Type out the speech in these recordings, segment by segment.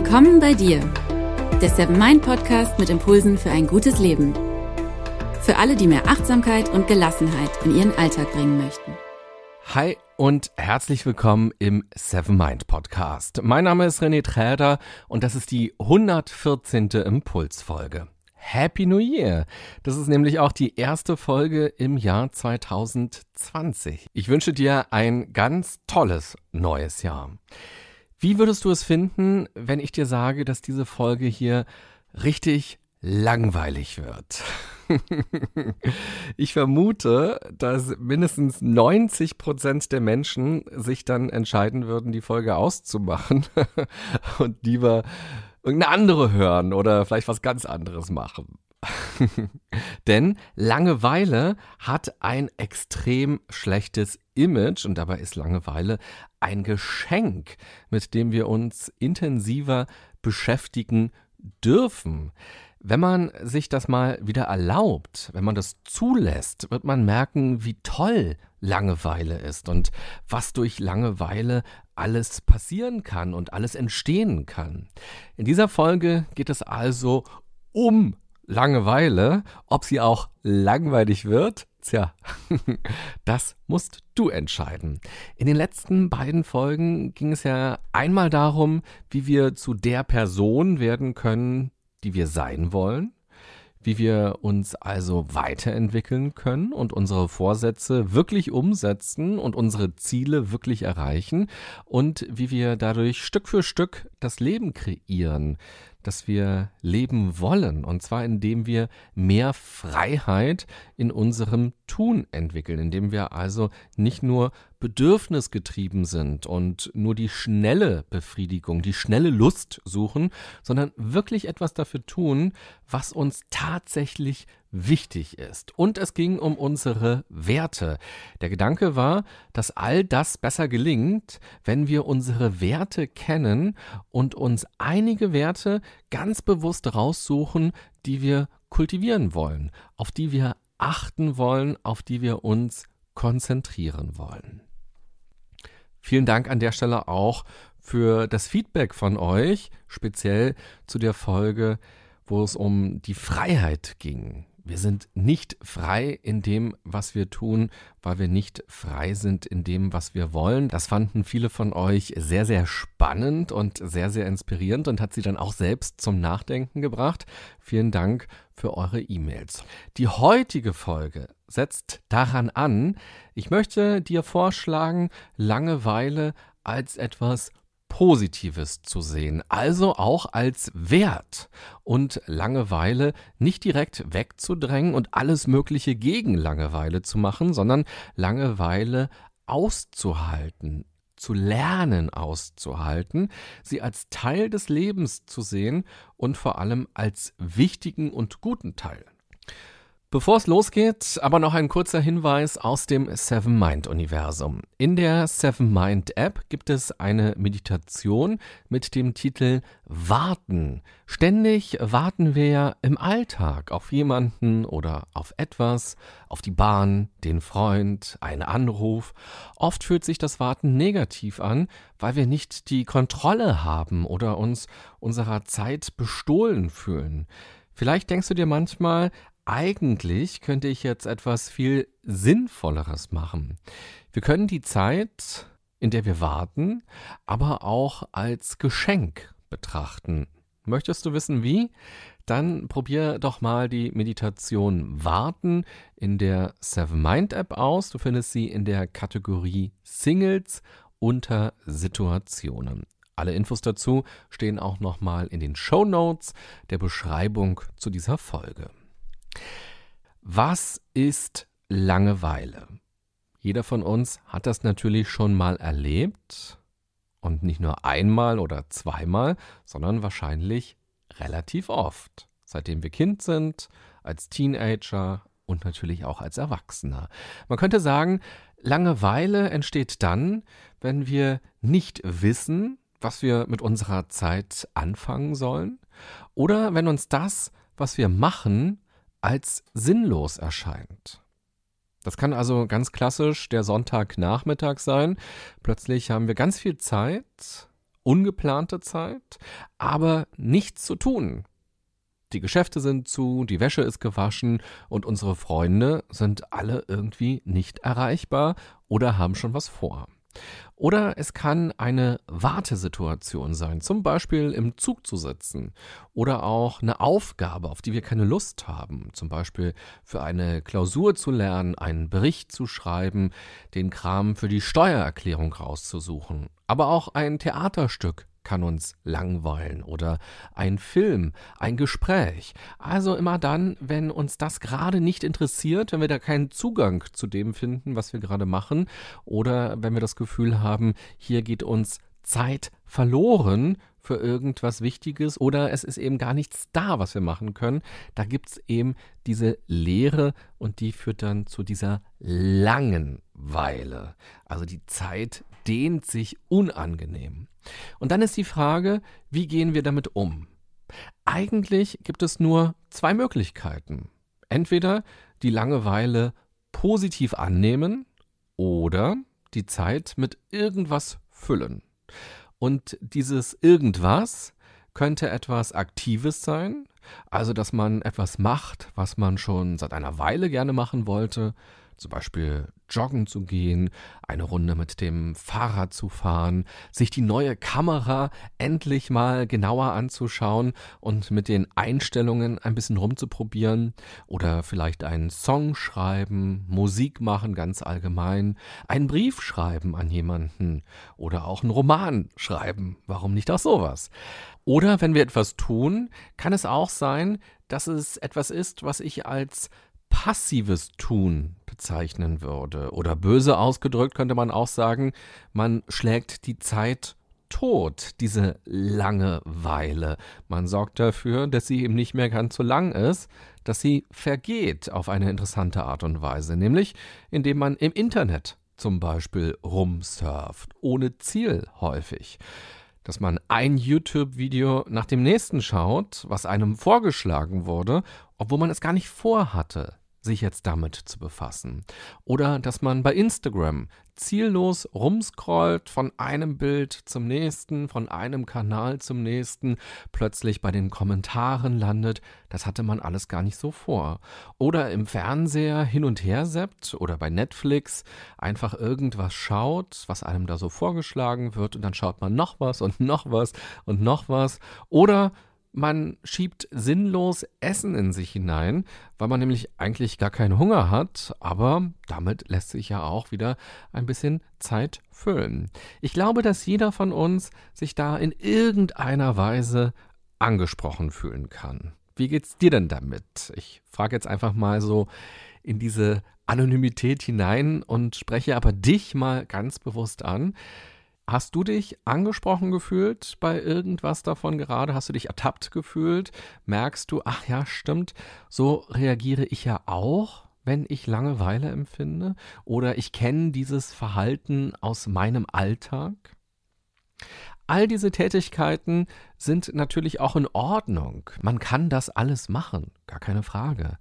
Willkommen bei dir, der Seven Mind Podcast mit Impulsen für ein gutes Leben. Für alle, die mehr Achtsamkeit und Gelassenheit in ihren Alltag bringen möchten. Hi und herzlich willkommen im Seven Mind Podcast. Mein Name ist René Träder und das ist die 114. Impulsfolge. Happy New Year! Das ist nämlich auch die erste Folge im Jahr 2020. Ich wünsche dir ein ganz tolles neues Jahr. Wie würdest du es finden, wenn ich dir sage, dass diese Folge hier richtig langweilig wird? ich vermute, dass mindestens 90 Prozent der Menschen sich dann entscheiden würden, die Folge auszumachen und lieber irgendeine andere hören oder vielleicht was ganz anderes machen. Denn Langeweile hat ein extrem schlechtes Image und dabei ist Langeweile ein Geschenk, mit dem wir uns intensiver beschäftigen dürfen. Wenn man sich das mal wieder erlaubt, wenn man das zulässt, wird man merken, wie toll Langeweile ist und was durch Langeweile alles passieren kann und alles entstehen kann. In dieser Folge geht es also um Langeweile, ob sie auch langweilig wird, tja, das musst du entscheiden. In den letzten beiden Folgen ging es ja einmal darum, wie wir zu der Person werden können, die wir sein wollen wie wir uns also weiterentwickeln können und unsere Vorsätze wirklich umsetzen und unsere Ziele wirklich erreichen und wie wir dadurch Stück für Stück das Leben kreieren, dass wir leben wollen. Und zwar indem wir mehr Freiheit in unserem Tun entwickeln, indem wir also nicht nur bedürfnisgetrieben sind und nur die schnelle Befriedigung, die schnelle Lust suchen, sondern wirklich etwas dafür tun, was uns tatsächlich wichtig ist. Und es ging um unsere Werte. Der Gedanke war, dass all das besser gelingt, wenn wir unsere Werte kennen und uns einige Werte ganz bewusst raussuchen, die wir kultivieren wollen, auf die wir achten wollen, auf die wir uns konzentrieren wollen. Vielen Dank an der Stelle auch für das Feedback von euch, speziell zu der Folge, wo es um die Freiheit ging. Wir sind nicht frei in dem, was wir tun, weil wir nicht frei sind in dem, was wir wollen. Das fanden viele von euch sehr, sehr spannend und sehr, sehr inspirierend und hat sie dann auch selbst zum Nachdenken gebracht. Vielen Dank für eure E-Mails. Die heutige Folge setzt daran an, ich möchte dir vorschlagen, Langeweile als etwas Positives zu sehen, also auch als Wert und Langeweile nicht direkt wegzudrängen und alles Mögliche gegen Langeweile zu machen, sondern Langeweile auszuhalten, zu lernen auszuhalten, sie als Teil des Lebens zu sehen und vor allem als wichtigen und guten Teil. Bevor es losgeht, aber noch ein kurzer Hinweis aus dem Seven Mind Universum. In der Seven Mind App gibt es eine Meditation mit dem Titel Warten. Ständig warten wir im Alltag auf jemanden oder auf etwas, auf die Bahn, den Freund, einen Anruf. Oft fühlt sich das Warten negativ an, weil wir nicht die Kontrolle haben oder uns unserer Zeit bestohlen fühlen. Vielleicht denkst du dir manchmal, eigentlich könnte ich jetzt etwas viel Sinnvolleres machen. Wir können die Zeit, in der wir warten, aber auch als Geschenk betrachten. Möchtest du wissen wie? Dann probier doch mal die Meditation Warten in der Seven Mind App aus. Du findest sie in der Kategorie Singles unter Situationen. Alle Infos dazu stehen auch nochmal in den Show Notes der Beschreibung zu dieser Folge. Was ist Langeweile? Jeder von uns hat das natürlich schon mal erlebt und nicht nur einmal oder zweimal, sondern wahrscheinlich relativ oft, seitdem wir Kind sind, als Teenager und natürlich auch als Erwachsener. Man könnte sagen, Langeweile entsteht dann, wenn wir nicht wissen, was wir mit unserer Zeit anfangen sollen, oder wenn uns das, was wir machen, als sinnlos erscheint. Das kann also ganz klassisch der Sonntagnachmittag sein. Plötzlich haben wir ganz viel Zeit ungeplante Zeit, aber nichts zu tun. Die Geschäfte sind zu, die Wäsche ist gewaschen und unsere Freunde sind alle irgendwie nicht erreichbar oder haben schon was vor. Oder es kann eine Wartesituation sein, zum Beispiel im Zug zu sitzen. Oder auch eine Aufgabe, auf die wir keine Lust haben. Zum Beispiel für eine Klausur zu lernen, einen Bericht zu schreiben, den Kram für die Steuererklärung rauszusuchen. Aber auch ein Theaterstück kann uns langweilen oder ein Film, ein Gespräch. Also immer dann, wenn uns das gerade nicht interessiert, wenn wir da keinen Zugang zu dem finden, was wir gerade machen oder wenn wir das Gefühl haben, hier geht uns Zeit verloren für irgendwas Wichtiges oder es ist eben gar nichts da, was wir machen können. Da gibt es eben diese Leere und die führt dann zu dieser Langenweile. Also die Zeit dehnt sich unangenehm. Und dann ist die Frage, wie gehen wir damit um? Eigentlich gibt es nur zwei Möglichkeiten. Entweder die Langeweile positiv annehmen oder die Zeit mit irgendwas füllen. Und dieses irgendwas könnte etwas Aktives sein, also dass man etwas macht, was man schon seit einer Weile gerne machen wollte, zum Beispiel joggen zu gehen, eine Runde mit dem Fahrrad zu fahren, sich die neue Kamera endlich mal genauer anzuschauen und mit den Einstellungen ein bisschen rumzuprobieren oder vielleicht einen Song schreiben, Musik machen ganz allgemein, einen Brief schreiben an jemanden oder auch einen Roman schreiben. Warum nicht auch sowas? Oder wenn wir etwas tun, kann es auch sein, dass es etwas ist, was ich als passives Tun bezeichnen würde. Oder böse ausgedrückt könnte man auch sagen, man schlägt die Zeit tot, diese Langeweile. Man sorgt dafür, dass sie eben nicht mehr ganz so lang ist, dass sie vergeht auf eine interessante Art und Weise, nämlich indem man im Internet zum Beispiel rumsurft, ohne Ziel häufig dass man ein YouTube-Video nach dem nächsten schaut, was einem vorgeschlagen wurde, obwohl man es gar nicht vorhatte sich jetzt damit zu befassen. Oder dass man bei Instagram ziellos rumscrollt von einem Bild zum nächsten, von einem Kanal zum nächsten, plötzlich bei den Kommentaren landet, das hatte man alles gar nicht so vor. Oder im Fernseher hin und her seppt oder bei Netflix einfach irgendwas schaut, was einem da so vorgeschlagen wird und dann schaut man noch was und noch was und noch was. Oder man schiebt sinnlos Essen in sich hinein, weil man nämlich eigentlich gar keinen Hunger hat, aber damit lässt sich ja auch wieder ein bisschen Zeit füllen. Ich glaube, dass jeder von uns sich da in irgendeiner Weise angesprochen fühlen kann. Wie geht's dir denn damit? Ich frage jetzt einfach mal so in diese Anonymität hinein und spreche aber dich mal ganz bewusst an. Hast du dich angesprochen gefühlt bei irgendwas davon gerade? Hast du dich ertappt gefühlt? Merkst du, ach ja, stimmt, so reagiere ich ja auch, wenn ich Langeweile empfinde? Oder ich kenne dieses Verhalten aus meinem Alltag? All diese Tätigkeiten sind natürlich auch in Ordnung. Man kann das alles machen, gar keine Frage.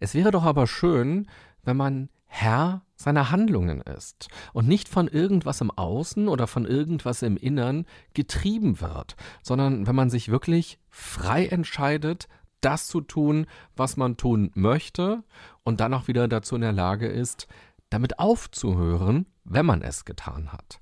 Es wäre doch aber schön, wenn man Herr seiner Handlungen ist und nicht von irgendwas im Außen oder von irgendwas im Innern getrieben wird, sondern wenn man sich wirklich frei entscheidet, das zu tun, was man tun möchte und dann auch wieder dazu in der Lage ist, damit aufzuhören, wenn man es getan hat.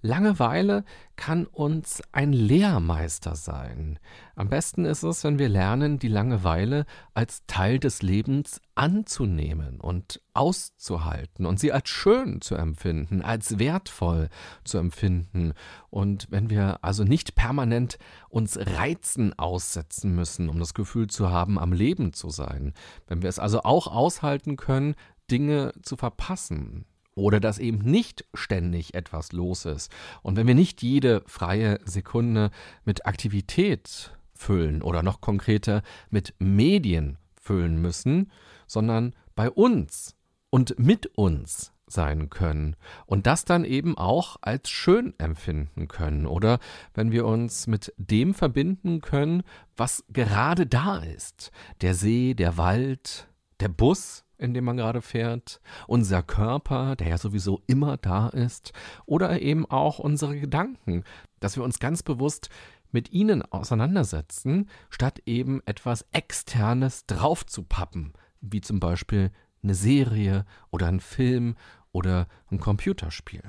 Langeweile kann uns ein Lehrmeister sein. Am besten ist es, wenn wir lernen, die Langeweile als Teil des Lebens anzunehmen und auszuhalten und sie als schön zu empfinden, als wertvoll zu empfinden. Und wenn wir also nicht permanent uns Reizen aussetzen müssen, um das Gefühl zu haben, am Leben zu sein, wenn wir es also auch aushalten können, Dinge zu verpassen, oder dass eben nicht ständig etwas los ist. Und wenn wir nicht jede freie Sekunde mit Aktivität füllen oder noch konkreter mit Medien füllen müssen, sondern bei uns und mit uns sein können und das dann eben auch als schön empfinden können oder wenn wir uns mit dem verbinden können, was gerade da ist, der See, der Wald, der Bus, in dem man gerade fährt, unser Körper, der ja sowieso immer da ist, oder eben auch unsere Gedanken. dass wir uns ganz bewusst mit ihnen auseinandersetzen, statt eben etwas Externes draufzupappen, wie zum Beispiel eine Serie oder ein Film oder ein Computerspiel.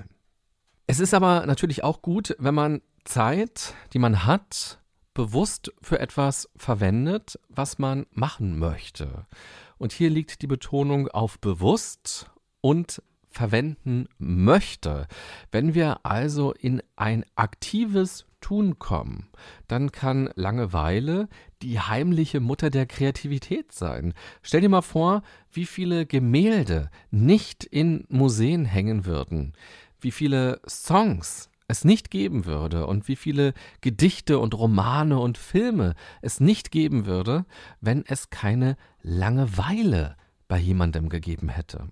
Es ist aber natürlich auch gut, wenn man Zeit, die man hat, bewusst für etwas verwendet, was man machen möchte. Und hier liegt die Betonung auf bewusst und verwenden möchte. Wenn wir also in ein aktives Tun kommen, dann kann Langeweile die heimliche Mutter der Kreativität sein. Stell dir mal vor, wie viele Gemälde nicht in Museen hängen würden, wie viele Songs es nicht geben würde und wie viele Gedichte und Romane und Filme es nicht geben würde, wenn es keine Langeweile bei jemandem gegeben hätte.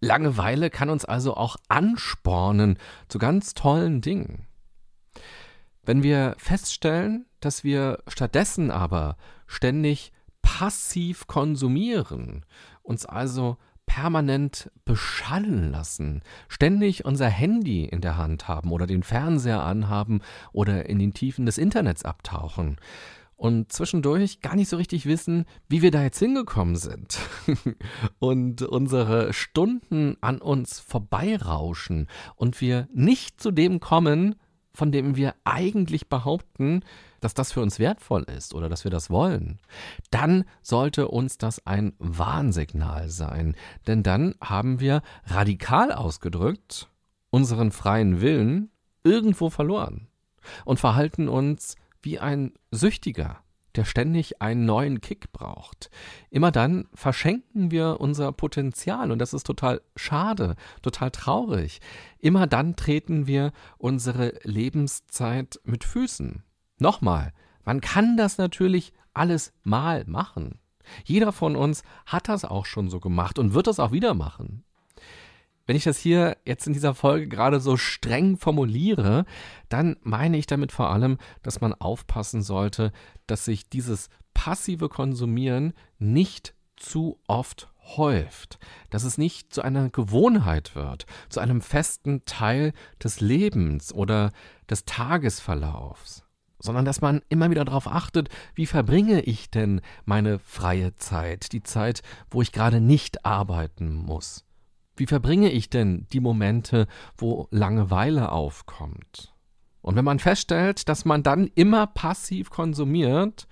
Langeweile kann uns also auch anspornen zu ganz tollen Dingen. Wenn wir feststellen, dass wir stattdessen aber ständig passiv konsumieren, uns also permanent beschallen lassen, ständig unser Handy in der Hand haben oder den Fernseher anhaben oder in den Tiefen des Internets abtauchen. Und zwischendurch gar nicht so richtig wissen, wie wir da jetzt hingekommen sind. Und unsere Stunden an uns vorbeirauschen. Und wir nicht zu dem kommen, von dem wir eigentlich behaupten, dass das für uns wertvoll ist oder dass wir das wollen, dann sollte uns das ein Warnsignal sein. Denn dann haben wir radikal ausgedrückt unseren freien Willen irgendwo verloren und verhalten uns wie ein Süchtiger der ständig einen neuen Kick braucht. Immer dann verschenken wir unser Potenzial und das ist total schade, total traurig. Immer dann treten wir unsere Lebenszeit mit Füßen. Nochmal, man kann das natürlich alles mal machen. Jeder von uns hat das auch schon so gemacht und wird das auch wieder machen. Wenn ich das hier jetzt in dieser Folge gerade so streng formuliere, dann meine ich damit vor allem, dass man aufpassen sollte, dass sich dieses passive Konsumieren nicht zu oft häuft, dass es nicht zu einer Gewohnheit wird, zu einem festen Teil des Lebens oder des Tagesverlaufs, sondern dass man immer wieder darauf achtet, wie verbringe ich denn meine freie Zeit, die Zeit, wo ich gerade nicht arbeiten muss. Wie verbringe ich denn die Momente, wo Langeweile aufkommt? Und wenn man feststellt, dass man dann immer passiv konsumiert,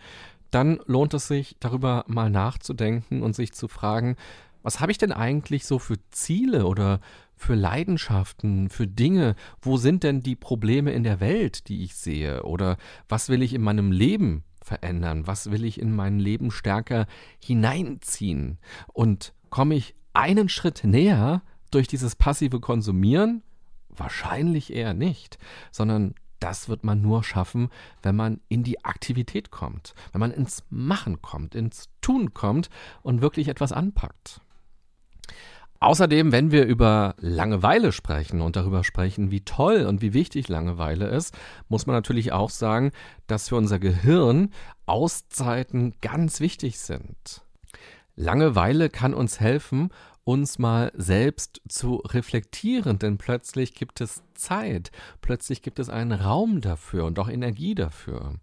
dann lohnt es sich, darüber mal nachzudenken und sich zu fragen, was habe ich denn eigentlich so für Ziele oder für Leidenschaften, für Dinge? Wo sind denn die Probleme in der Welt, die ich sehe? Oder was will ich in meinem Leben verändern? Was will ich in mein Leben stärker hineinziehen? Und komme ich einen Schritt näher durch dieses passive Konsumieren? Wahrscheinlich eher nicht, sondern das wird man nur schaffen, wenn man in die Aktivität kommt, wenn man ins Machen kommt, ins Tun kommt und wirklich etwas anpackt. Außerdem, wenn wir über Langeweile sprechen und darüber sprechen, wie toll und wie wichtig Langeweile ist, muss man natürlich auch sagen, dass für unser Gehirn Auszeiten ganz wichtig sind. Langeweile kann uns helfen, uns mal selbst zu reflektieren, denn plötzlich gibt es Zeit, plötzlich gibt es einen Raum dafür und auch Energie dafür.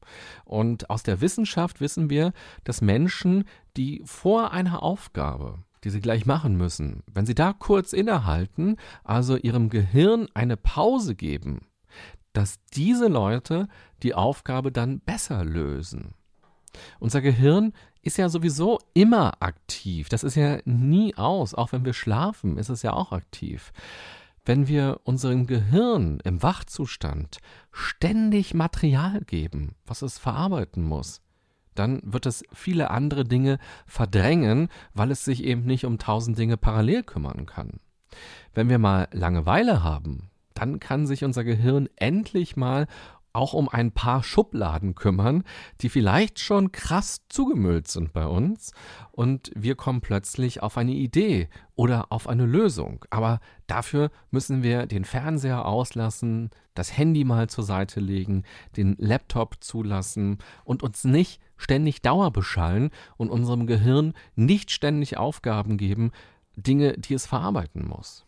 Und aus der Wissenschaft wissen wir, dass Menschen, die vor einer Aufgabe, die sie gleich machen müssen, wenn sie da kurz innehalten, also ihrem Gehirn eine Pause geben, dass diese Leute die Aufgabe dann besser lösen. Unser Gehirn ist ja sowieso immer aktiv. Das ist ja nie aus. Auch wenn wir schlafen, ist es ja auch aktiv. Wenn wir unserem Gehirn im Wachzustand ständig Material geben, was es verarbeiten muss, dann wird es viele andere Dinge verdrängen, weil es sich eben nicht um tausend Dinge parallel kümmern kann. Wenn wir mal Langeweile haben, dann kann sich unser Gehirn endlich mal auch um ein paar Schubladen kümmern, die vielleicht schon krass zugemüllt sind bei uns und wir kommen plötzlich auf eine Idee oder auf eine Lösung. Aber dafür müssen wir den Fernseher auslassen, das Handy mal zur Seite legen, den Laptop zulassen und uns nicht ständig Dauerbeschallen und unserem Gehirn nicht ständig Aufgaben geben, Dinge, die es verarbeiten muss.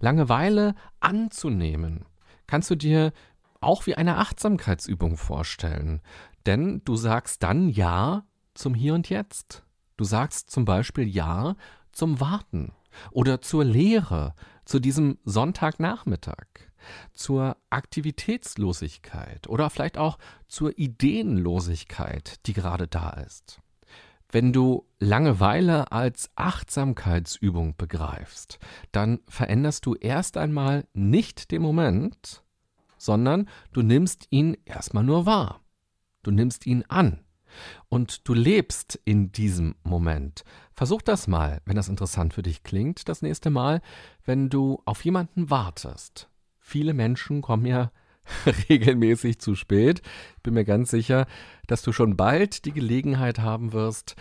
Langeweile anzunehmen, kannst du dir auch wie eine Achtsamkeitsübung vorstellen. Denn du sagst dann Ja zum Hier und Jetzt. Du sagst zum Beispiel Ja zum Warten oder zur Lehre, zu diesem Sonntagnachmittag, zur Aktivitätslosigkeit oder vielleicht auch zur Ideenlosigkeit, die gerade da ist. Wenn du Langeweile als Achtsamkeitsübung begreifst, dann veränderst du erst einmal nicht den Moment, sondern du nimmst ihn erstmal nur wahr. Du nimmst ihn an und du lebst in diesem Moment. Versuch das mal, wenn das interessant für dich klingt, das nächste Mal, wenn du auf jemanden wartest. Viele Menschen kommen ja regelmäßig zu spät. Ich bin mir ganz sicher, dass du schon bald die Gelegenheit haben wirst,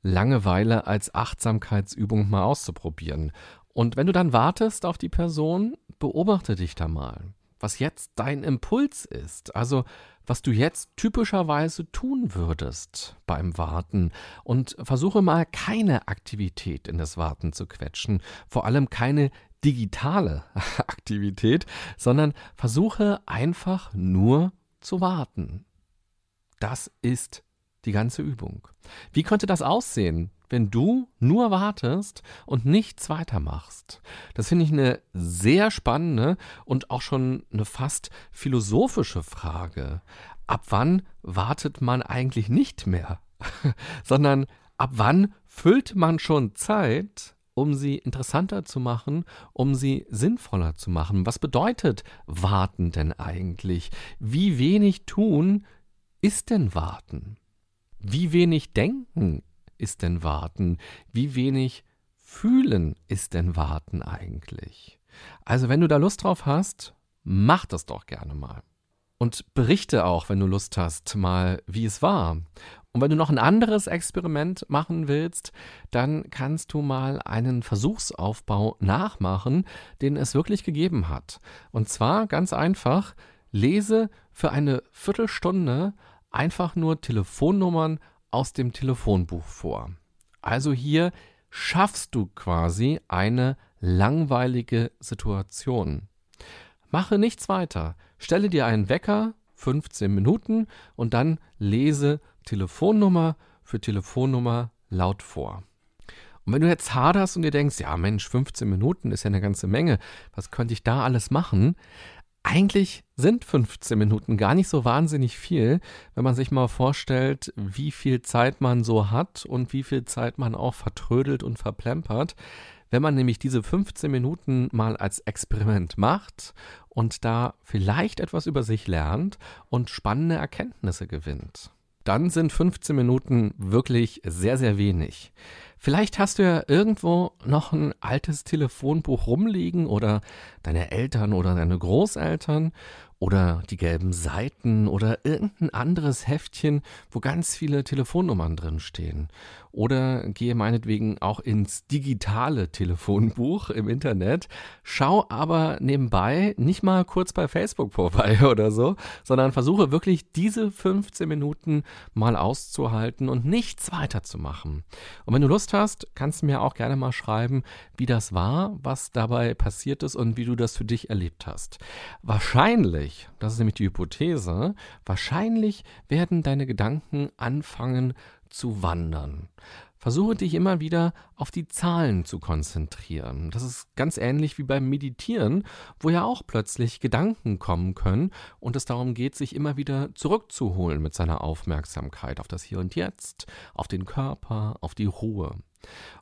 Langeweile als Achtsamkeitsübung mal auszuprobieren. Und wenn du dann wartest auf die Person, beobachte dich da mal, was jetzt dein Impuls ist. Also was du jetzt typischerweise tun würdest beim Warten und versuche mal keine Aktivität in das Warten zu quetschen, vor allem keine digitale Aktivität, sondern versuche einfach nur zu warten. Das ist die ganze Übung. Wie könnte das aussehen, wenn du nur wartest und nichts weitermachst? Das finde ich eine sehr spannende und auch schon eine fast philosophische Frage. Ab wann wartet man eigentlich nicht mehr? Sondern ab wann füllt man schon Zeit, um sie interessanter zu machen, um sie sinnvoller zu machen. Was bedeutet warten denn eigentlich? Wie wenig tun ist denn warten? Wie wenig denken ist denn warten? Wie wenig fühlen ist denn warten eigentlich? Also wenn du da Lust drauf hast, mach das doch gerne mal. Und berichte auch, wenn du Lust hast, mal, wie es war. Und wenn du noch ein anderes Experiment machen willst, dann kannst du mal einen Versuchsaufbau nachmachen, den es wirklich gegeben hat. Und zwar ganz einfach, lese für eine Viertelstunde einfach nur Telefonnummern aus dem Telefonbuch vor. Also hier schaffst du quasi eine langweilige Situation. Mache nichts weiter. Stelle dir einen Wecker, 15 Minuten, und dann lese Telefonnummer für Telefonnummer laut vor. Und wenn du jetzt haderst und dir denkst, ja Mensch, 15 Minuten ist ja eine ganze Menge, was könnte ich da alles machen? Eigentlich sind 15 Minuten gar nicht so wahnsinnig viel, wenn man sich mal vorstellt, wie viel Zeit man so hat und wie viel Zeit man auch vertrödelt und verplempert. Wenn man nämlich diese 15 Minuten mal als Experiment macht und da vielleicht etwas über sich lernt und spannende Erkenntnisse gewinnt dann sind 15 Minuten wirklich sehr, sehr wenig. Vielleicht hast du ja irgendwo noch ein altes Telefonbuch rumliegen oder deine Eltern oder deine Großeltern oder die gelben Seiten oder irgendein anderes Heftchen, wo ganz viele Telefonnummern drin stehen. Oder gehe meinetwegen auch ins digitale Telefonbuch im Internet, schau aber nebenbei nicht mal kurz bei Facebook vorbei oder so, sondern versuche wirklich diese 15 Minuten mal auszuhalten und nichts weiterzumachen. Und wenn du Lust hast, kannst du mir auch gerne mal schreiben, wie das war, was dabei passiert ist und wie du das für dich erlebt hast. Wahrscheinlich, das ist nämlich die Hypothese, wahrscheinlich werden deine Gedanken anfangen zu wandern. Versuche dich immer wieder auf die Zahlen zu konzentrieren. Das ist ganz ähnlich wie beim Meditieren, wo ja auch plötzlich Gedanken kommen können und es darum geht, sich immer wieder zurückzuholen mit seiner Aufmerksamkeit auf das Hier und Jetzt, auf den Körper, auf die Ruhe.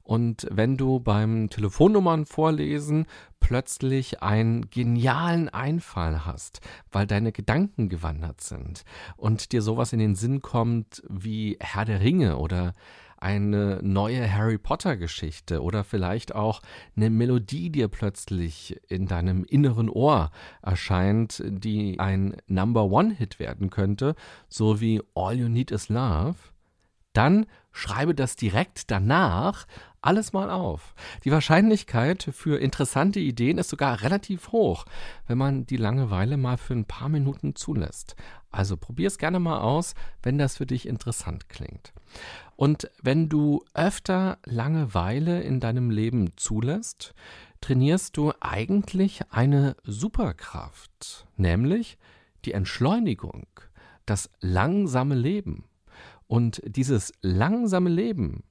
Und wenn du beim Telefonnummern vorlesen plötzlich einen genialen Einfall hast, weil deine Gedanken gewandert sind und dir sowas in den Sinn kommt wie Herr der Ringe oder eine neue Harry Potter Geschichte oder vielleicht auch eine Melodie dir plötzlich in deinem inneren Ohr erscheint, die ein Number One Hit werden könnte, so wie All You Need Is Love, dann schreibe das direkt danach alles mal auf. Die Wahrscheinlichkeit für interessante Ideen ist sogar relativ hoch, wenn man die Langeweile mal für ein paar Minuten zulässt. Also probier es gerne mal aus, wenn das für dich interessant klingt. Und wenn du öfter Langeweile in deinem Leben zulässt, trainierst du eigentlich eine Superkraft, nämlich die Entschleunigung, das langsame Leben. Und dieses langsame Leben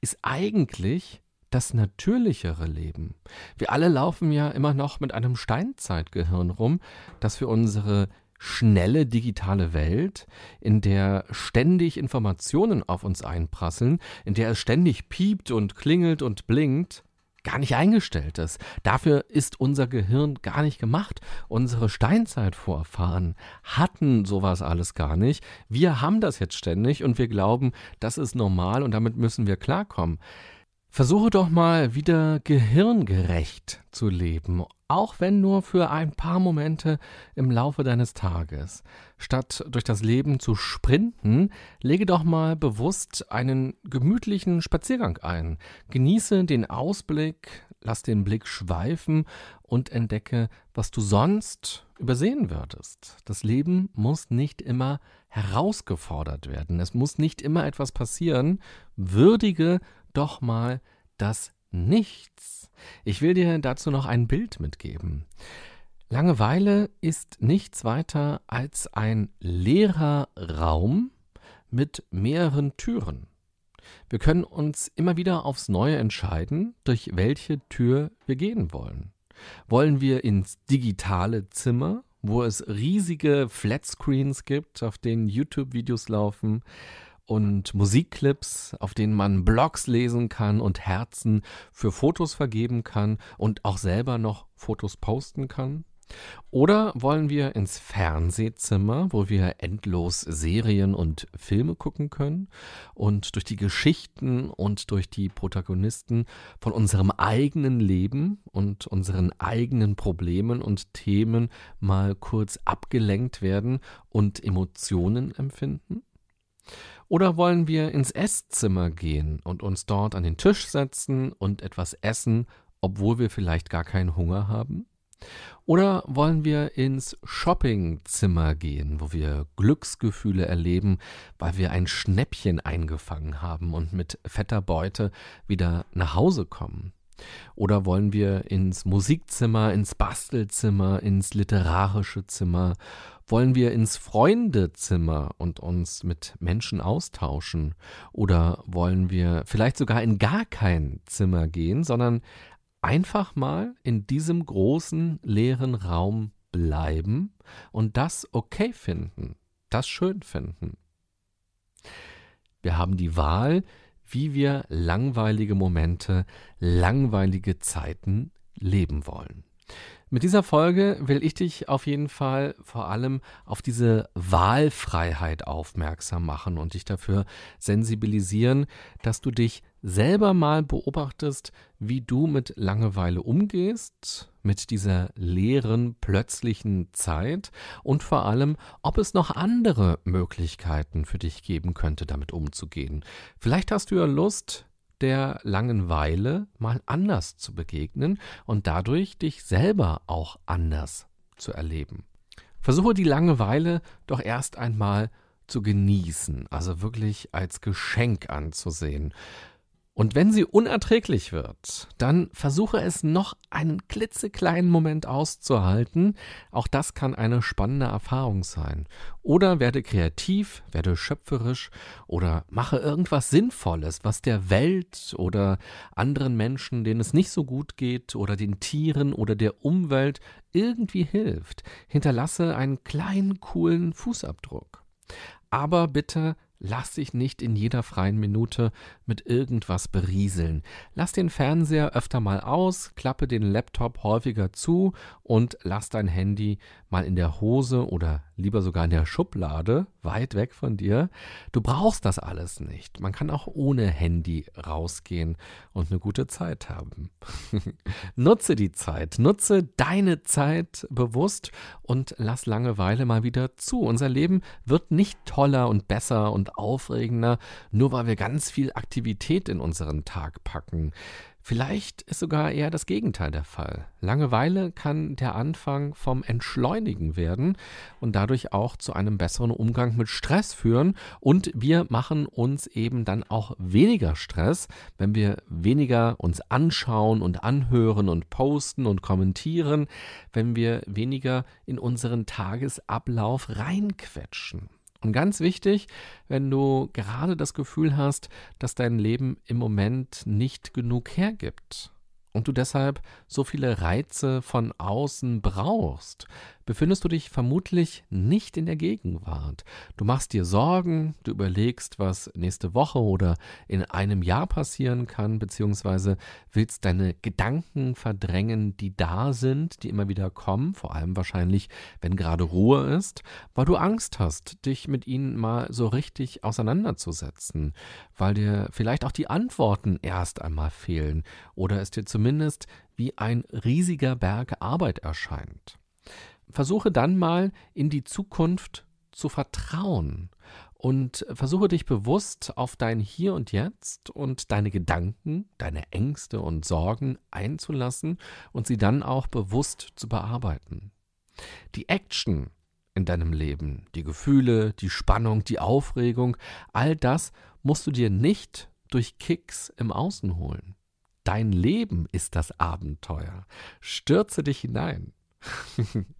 ist eigentlich das natürlichere Leben. Wir alle laufen ja immer noch mit einem Steinzeitgehirn rum, das für unsere schnelle digitale Welt, in der ständig Informationen auf uns einprasseln, in der es ständig piept und klingelt und blinkt, gar nicht eingestellt ist. Dafür ist unser Gehirn gar nicht gemacht. Unsere Steinzeitvorfahren hatten sowas alles gar nicht. Wir haben das jetzt ständig und wir glauben, das ist normal und damit müssen wir klarkommen. Versuche doch mal wieder gehirngerecht zu leben, auch wenn nur für ein paar Momente im Laufe deines Tages. Statt durch das Leben zu sprinten, lege doch mal bewusst einen gemütlichen Spaziergang ein. Genieße den Ausblick, lass den Blick schweifen und entdecke, was du sonst übersehen würdest. Das Leben muss nicht immer herausgefordert werden. Es muss nicht immer etwas passieren. Würdige doch mal das Nichts. Ich will dir dazu noch ein Bild mitgeben. Langeweile ist nichts weiter als ein leerer Raum mit mehreren Türen. Wir können uns immer wieder aufs Neue entscheiden, durch welche Tür wir gehen wollen. Wollen wir ins digitale Zimmer, wo es riesige Flatscreens gibt, auf denen YouTube-Videos laufen? Und Musikclips, auf denen man Blogs lesen kann und Herzen für Fotos vergeben kann und auch selber noch Fotos posten kann? Oder wollen wir ins Fernsehzimmer, wo wir endlos Serien und Filme gucken können und durch die Geschichten und durch die Protagonisten von unserem eigenen Leben und unseren eigenen Problemen und Themen mal kurz abgelenkt werden und Emotionen empfinden? Oder wollen wir ins Esszimmer gehen und uns dort an den Tisch setzen und etwas essen, obwohl wir vielleicht gar keinen Hunger haben? Oder wollen wir ins Shoppingzimmer gehen, wo wir Glücksgefühle erleben, weil wir ein Schnäppchen eingefangen haben und mit fetter Beute wieder nach Hause kommen? Oder wollen wir ins Musikzimmer, ins Bastelzimmer, ins literarische Zimmer wollen wir ins Freundezimmer und uns mit Menschen austauschen? Oder wollen wir vielleicht sogar in gar kein Zimmer gehen, sondern einfach mal in diesem großen leeren Raum bleiben und das okay finden, das schön finden? Wir haben die Wahl, wie wir langweilige Momente, langweilige Zeiten leben wollen. Mit dieser Folge will ich dich auf jeden Fall vor allem auf diese Wahlfreiheit aufmerksam machen und dich dafür sensibilisieren, dass du dich selber mal beobachtest, wie du mit Langeweile umgehst, mit dieser leeren, plötzlichen Zeit und vor allem, ob es noch andere Möglichkeiten für dich geben könnte, damit umzugehen. Vielleicht hast du ja Lust, der Langeweile mal anders zu begegnen und dadurch dich selber auch anders zu erleben. Versuche die Langeweile doch erst einmal zu genießen, also wirklich als Geschenk anzusehen. Und wenn sie unerträglich wird, dann versuche es noch einen klitzekleinen Moment auszuhalten. Auch das kann eine spannende Erfahrung sein. Oder werde kreativ, werde schöpferisch oder mache irgendwas Sinnvolles, was der Welt oder anderen Menschen, denen es nicht so gut geht, oder den Tieren oder der Umwelt irgendwie hilft. Hinterlasse einen kleinen, coolen Fußabdruck. Aber bitte Lass dich nicht in jeder freien Minute mit irgendwas berieseln. Lass den Fernseher öfter mal aus, klappe den Laptop häufiger zu und lass dein Handy mal in der Hose oder lieber sogar in der Schublade, weit weg von dir. Du brauchst das alles nicht. Man kann auch ohne Handy rausgehen und eine gute Zeit haben. nutze die Zeit, nutze deine Zeit bewusst und lass Langeweile mal wieder zu. Unser Leben wird nicht toller und besser und aufregender, nur weil wir ganz viel Aktivität in unseren Tag packen. Vielleicht ist sogar eher das Gegenteil der Fall. Langeweile kann der Anfang vom Entschleunigen werden und dadurch auch zu einem besseren Umgang mit Stress führen. Und wir machen uns eben dann auch weniger Stress, wenn wir weniger uns anschauen und anhören und posten und kommentieren, wenn wir weniger in unseren Tagesablauf reinquetschen. Und ganz wichtig, wenn du gerade das Gefühl hast, dass dein Leben im Moment nicht genug hergibt und du deshalb so viele Reize von außen brauchst, befindest du dich vermutlich nicht in der Gegenwart. Du machst dir Sorgen, du überlegst, was nächste Woche oder in einem Jahr passieren kann, beziehungsweise willst deine Gedanken verdrängen, die da sind, die immer wieder kommen, vor allem wahrscheinlich, wenn gerade Ruhe ist, weil du Angst hast, dich mit ihnen mal so richtig auseinanderzusetzen, weil dir vielleicht auch die Antworten erst einmal fehlen oder es dir zumindest wie ein riesiger Berg Arbeit erscheint versuche dann mal in die Zukunft zu vertrauen und versuche dich bewusst auf dein Hier und Jetzt und deine Gedanken, deine Ängste und Sorgen einzulassen und sie dann auch bewusst zu bearbeiten. Die Action in deinem Leben, die Gefühle, die Spannung, die Aufregung, all das musst du dir nicht durch Kicks im Außen holen. Dein Leben ist das Abenteuer. Stürze dich hinein.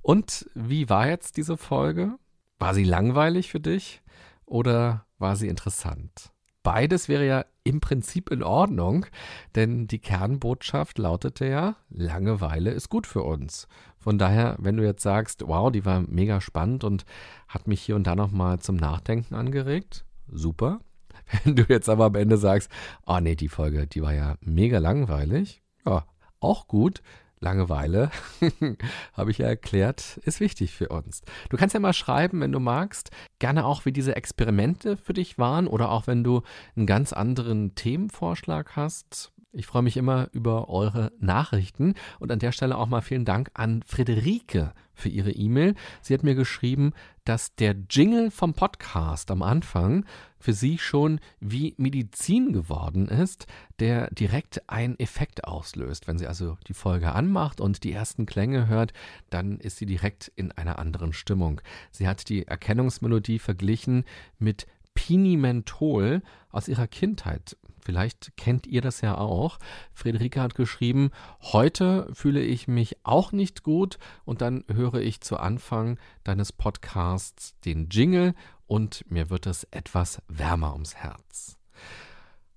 Und wie war jetzt diese Folge? War sie langweilig für dich oder war sie interessant? Beides wäre ja im Prinzip in Ordnung, denn die Kernbotschaft lautete ja, Langeweile ist gut für uns. Von daher, wenn du jetzt sagst, wow, die war mega spannend und hat mich hier und da nochmal zum Nachdenken angeregt, super. Wenn du jetzt aber am Ende sagst, oh nee, die Folge, die war ja mega langweilig, ja, auch gut, Langeweile, habe ich ja erklärt, ist wichtig für uns. Du kannst ja mal schreiben, wenn du magst, gerne auch, wie diese Experimente für dich waren oder auch wenn du einen ganz anderen Themenvorschlag hast. Ich freue mich immer über eure Nachrichten und an der Stelle auch mal vielen Dank an Friederike für ihre E-Mail. Sie hat mir geschrieben, dass der Jingle vom Podcast am Anfang für sie schon wie Medizin geworden ist, der direkt einen Effekt auslöst. Wenn sie also die Folge anmacht und die ersten Klänge hört, dann ist sie direkt in einer anderen Stimmung. Sie hat die Erkennungsmelodie verglichen mit Pinimentol aus ihrer Kindheit. Vielleicht kennt ihr das ja auch. Friederike hat geschrieben, heute fühle ich mich auch nicht gut und dann höre ich zu Anfang deines Podcasts den Jingle und mir wird es etwas wärmer ums Herz.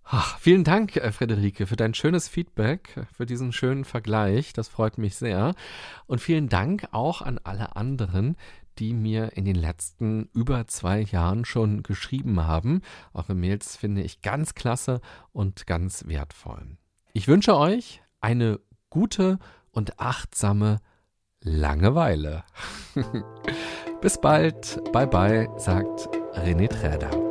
Ach, vielen Dank, äh, Friederike, für dein schönes Feedback, für diesen schönen Vergleich. Das freut mich sehr. Und vielen Dank auch an alle anderen, die mir in den letzten über zwei Jahren schon geschrieben haben. Eure Mails finde ich ganz klasse und ganz wertvoll. Ich wünsche euch eine gute und achtsame Langeweile. Bis bald. Bye bye, sagt René Träder.